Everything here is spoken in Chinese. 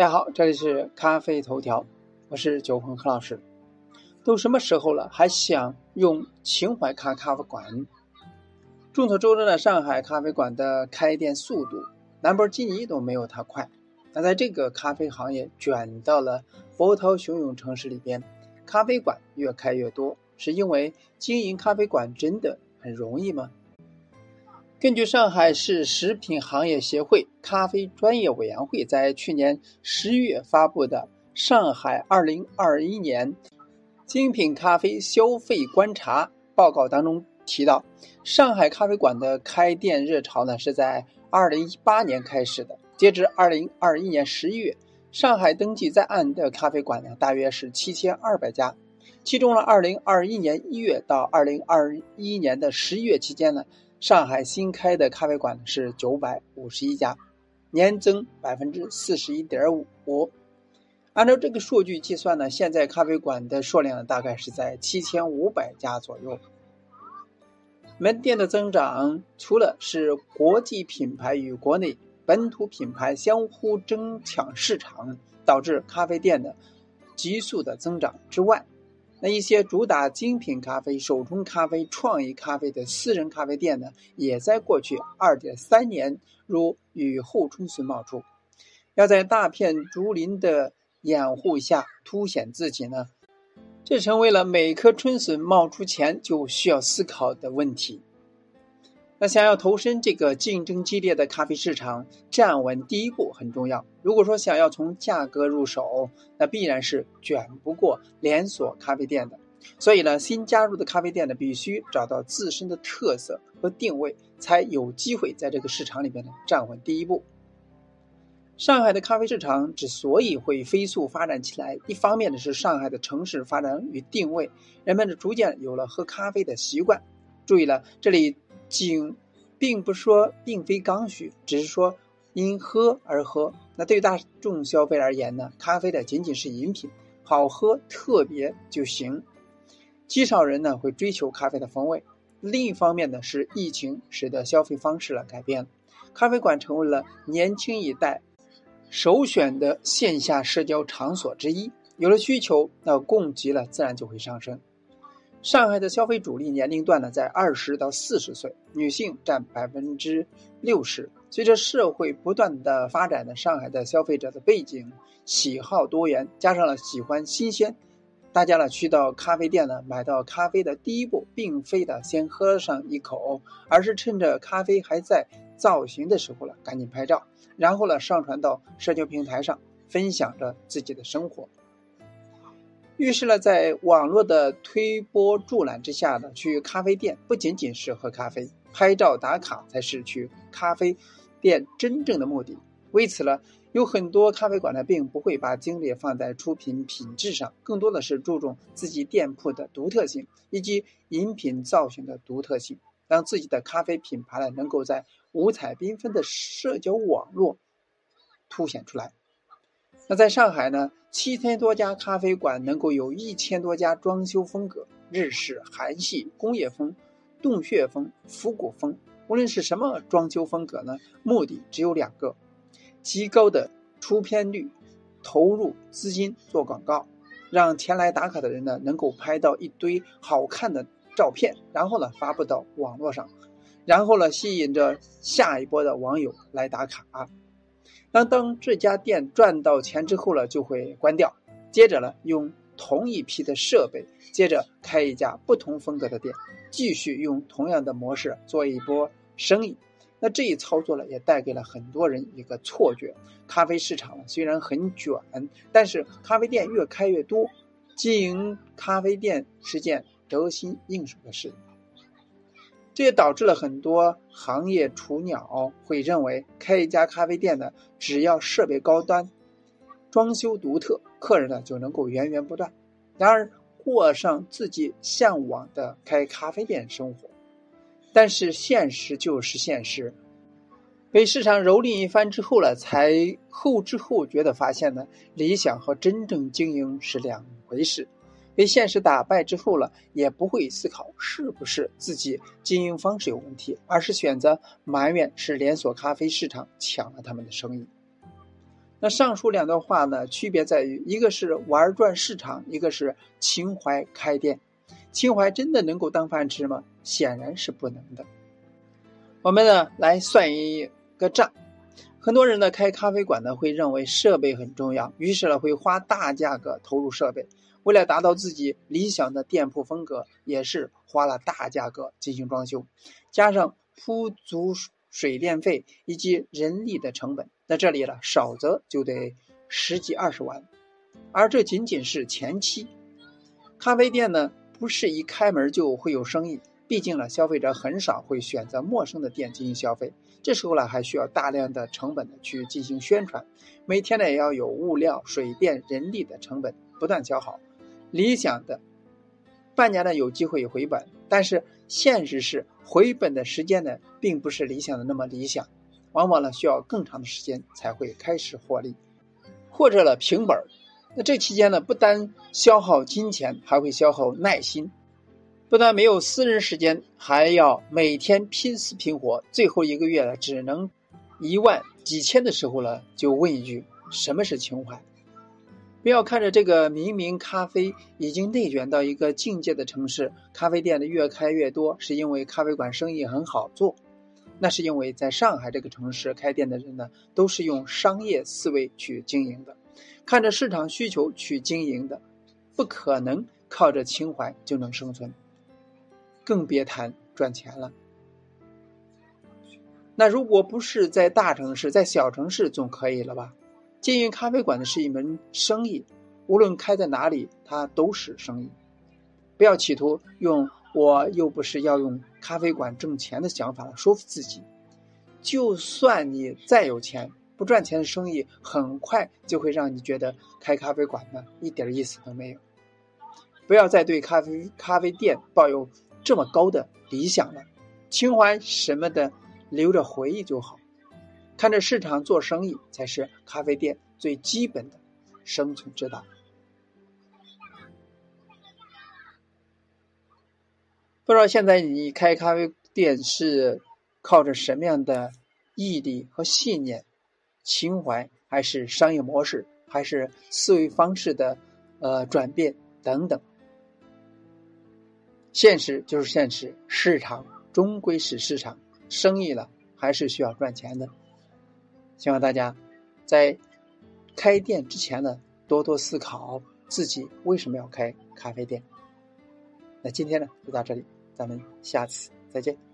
大家好，这里是咖啡头条，我是九鹏何老师。都什么时候了，还想用情怀咖咖啡馆？众所周知的上海咖啡馆的开店速度，兰博基尼都没有它快。那在这个咖啡行业卷到了波涛汹涌城市里边，咖啡馆越开越多，是因为经营咖啡馆真的很容易吗？根据上海市食品行业协会咖啡专业委员会在去年十月发布的《上海二零二一年精品咖啡消费观察》报告当中提到，上海咖啡馆的开店热潮呢是在二零一八年开始的。截至二零二一年十一月，上海登记在案的咖啡馆呢大约是七千二百家，其中呢，二零二一年一月到二零二一年的十一月期间呢。上海新开的咖啡馆是九百五十一家，年增百分之四十一点五。按照这个数据计算呢，现在咖啡馆的数量大概是在七千五百家左右。门店的增长，除了是国际品牌与国内本土品牌相互争抢市场，导致咖啡店的急速的增长之外，那一些主打精品咖啡、手冲咖啡、创意咖啡的私人咖啡店呢，也在过去二点三年如雨后春笋冒出。要在大片竹林的掩护下凸显自己呢，这成为了每颗春笋冒出前就需要思考的问题。那想要投身这个竞争激烈的咖啡市场，站稳第一步很重要。如果说想要从价格入手，那必然是卷不过连锁咖啡店的。所以呢，新加入的咖啡店呢，必须找到自身的特色和定位，才有机会在这个市场里面呢站稳第一步。上海的咖啡市场之所以会飞速发展起来，一方面呢是上海的城市发展与定位，人们逐渐有了喝咖啡的习惯。注意了，这里。仅，并不说并非刚需，只是说因喝而喝。那对于大众消费而言呢，咖啡的仅仅是饮品，好喝特别就行。极少人呢会追求咖啡的风味。另一方面呢，是疫情使得消费方式了改变，咖啡馆成为了年轻一代首选的线下社交场所之一。有了需求，那供给了自然就会上升。上海的消费主力年龄段呢，在二十到四十岁，女性占百分之六十。随着社会不断的发展呢，上海的消费者的背景喜好多元，加上了喜欢新鲜，大家呢去到咖啡店呢，买到咖啡的第一步，并非的先喝上一口，而是趁着咖啡还在造型的时候了，赶紧拍照，然后呢上传到社交平台上，分享着自己的生活。预示了在网络的推波助澜之下呢，去咖啡店不仅仅是喝咖啡、拍照打卡，才是去咖啡店真正的目的。为此呢，有很多咖啡馆呢，并不会把精力放在出品品质上，更多的是注重自己店铺的独特性以及饮品造型的独特性，让自己的咖啡品牌呢，能够在五彩缤纷的社交网络凸显出来。那在上海呢，七千多家咖啡馆能够有一千多家装修风格，日式、韩系、工业风、洞穴风、复古风，无论是什么装修风格呢，目的只有两个：极高的出片率，投入资金做广告，让前来打卡的人呢能够拍到一堆好看的照片，然后呢发布到网络上，然后呢吸引着下一波的网友来打卡。当当这家店赚到钱之后了，就会关掉。接着呢，用同一批的设备，接着开一家不同风格的店，继续用同样的模式做一波生意。那这一操作呢，也带给了很多人一个错觉：咖啡市场虽然很卷，但是咖啡店越开越多，经营咖啡店是件得心应手的事。这也导致了很多行业雏鸟会认为，开一家咖啡店呢，只要设备高端、装修独特，客人呢就能够源源不断。然而，过上自己向往的开咖啡店生活，但是现实就是现实，被市场蹂躏一番之后了，才后知后觉的发现呢，理想和真正经营是两回事。被现实打败之后了，也不会思考是不是自己经营方式有问题，而是选择埋怨是连锁咖啡市场抢了他们的生意。那上述两段话呢，区别在于，一个是玩转市场，一个是情怀开店。情怀真的能够当饭吃吗？显然是不能的。我们呢来算一个账，很多人呢开咖啡馆呢会认为设备很重要，于是呢会花大价格投入设备，为了达到自己理想的店铺风格，也是花了大价格进行装修，加上铺足水电费以及人力的成本。在这里呢，少则就得十几二十万，而这仅仅是前期。咖啡店呢，不是一开门就会有生意，毕竟呢，消费者很少会选择陌生的店进行消费。这时候呢，还需要大量的成本呢去进行宣传，每天呢也要有物料、水电、人力的成本不断消耗。理想的半年呢有机会回本，但是现实是回本的时间呢，并不是理想的那么理想。往往呢需要更长的时间才会开始获利，或者呢平本。那这期间呢不单消耗金钱，还会消耗耐心。不但没有私人时间，还要每天拼死拼活。最后一个月呢只能一万几千的时候呢，就问一句：什么是情怀？不要看着这个明明咖啡已经内卷到一个境界的城市，咖啡店的越开越多，是因为咖啡馆生意很好做。那是因为在上海这个城市开店的人呢，都是用商业思维去经营的，看着市场需求去经营的，不可能靠着情怀就能生存，更别谈赚钱了。那如果不是在大城市，在小城市总可以了吧？经营咖啡馆的是一门生意，无论开在哪里，它都是生意。不要企图用。我又不是要用咖啡馆挣钱的想法来说服自己，就算你再有钱，不赚钱的生意很快就会让你觉得开咖啡馆呢一点意思都没有。不要再对咖啡咖啡店抱有这么高的理想了，情怀什么的留着回忆就好，看着市场做生意才是咖啡店最基本的生存之道。不知道现在你开咖啡店是靠着什么样的毅力和信念、情怀，还是商业模式，还是思维方式的呃转变等等？现实就是现实，市场终归是市场，生意了还是需要赚钱的。希望大家在开店之前呢，多多思考自己为什么要开咖啡店。那今天呢，就到这里。咱们下次再见。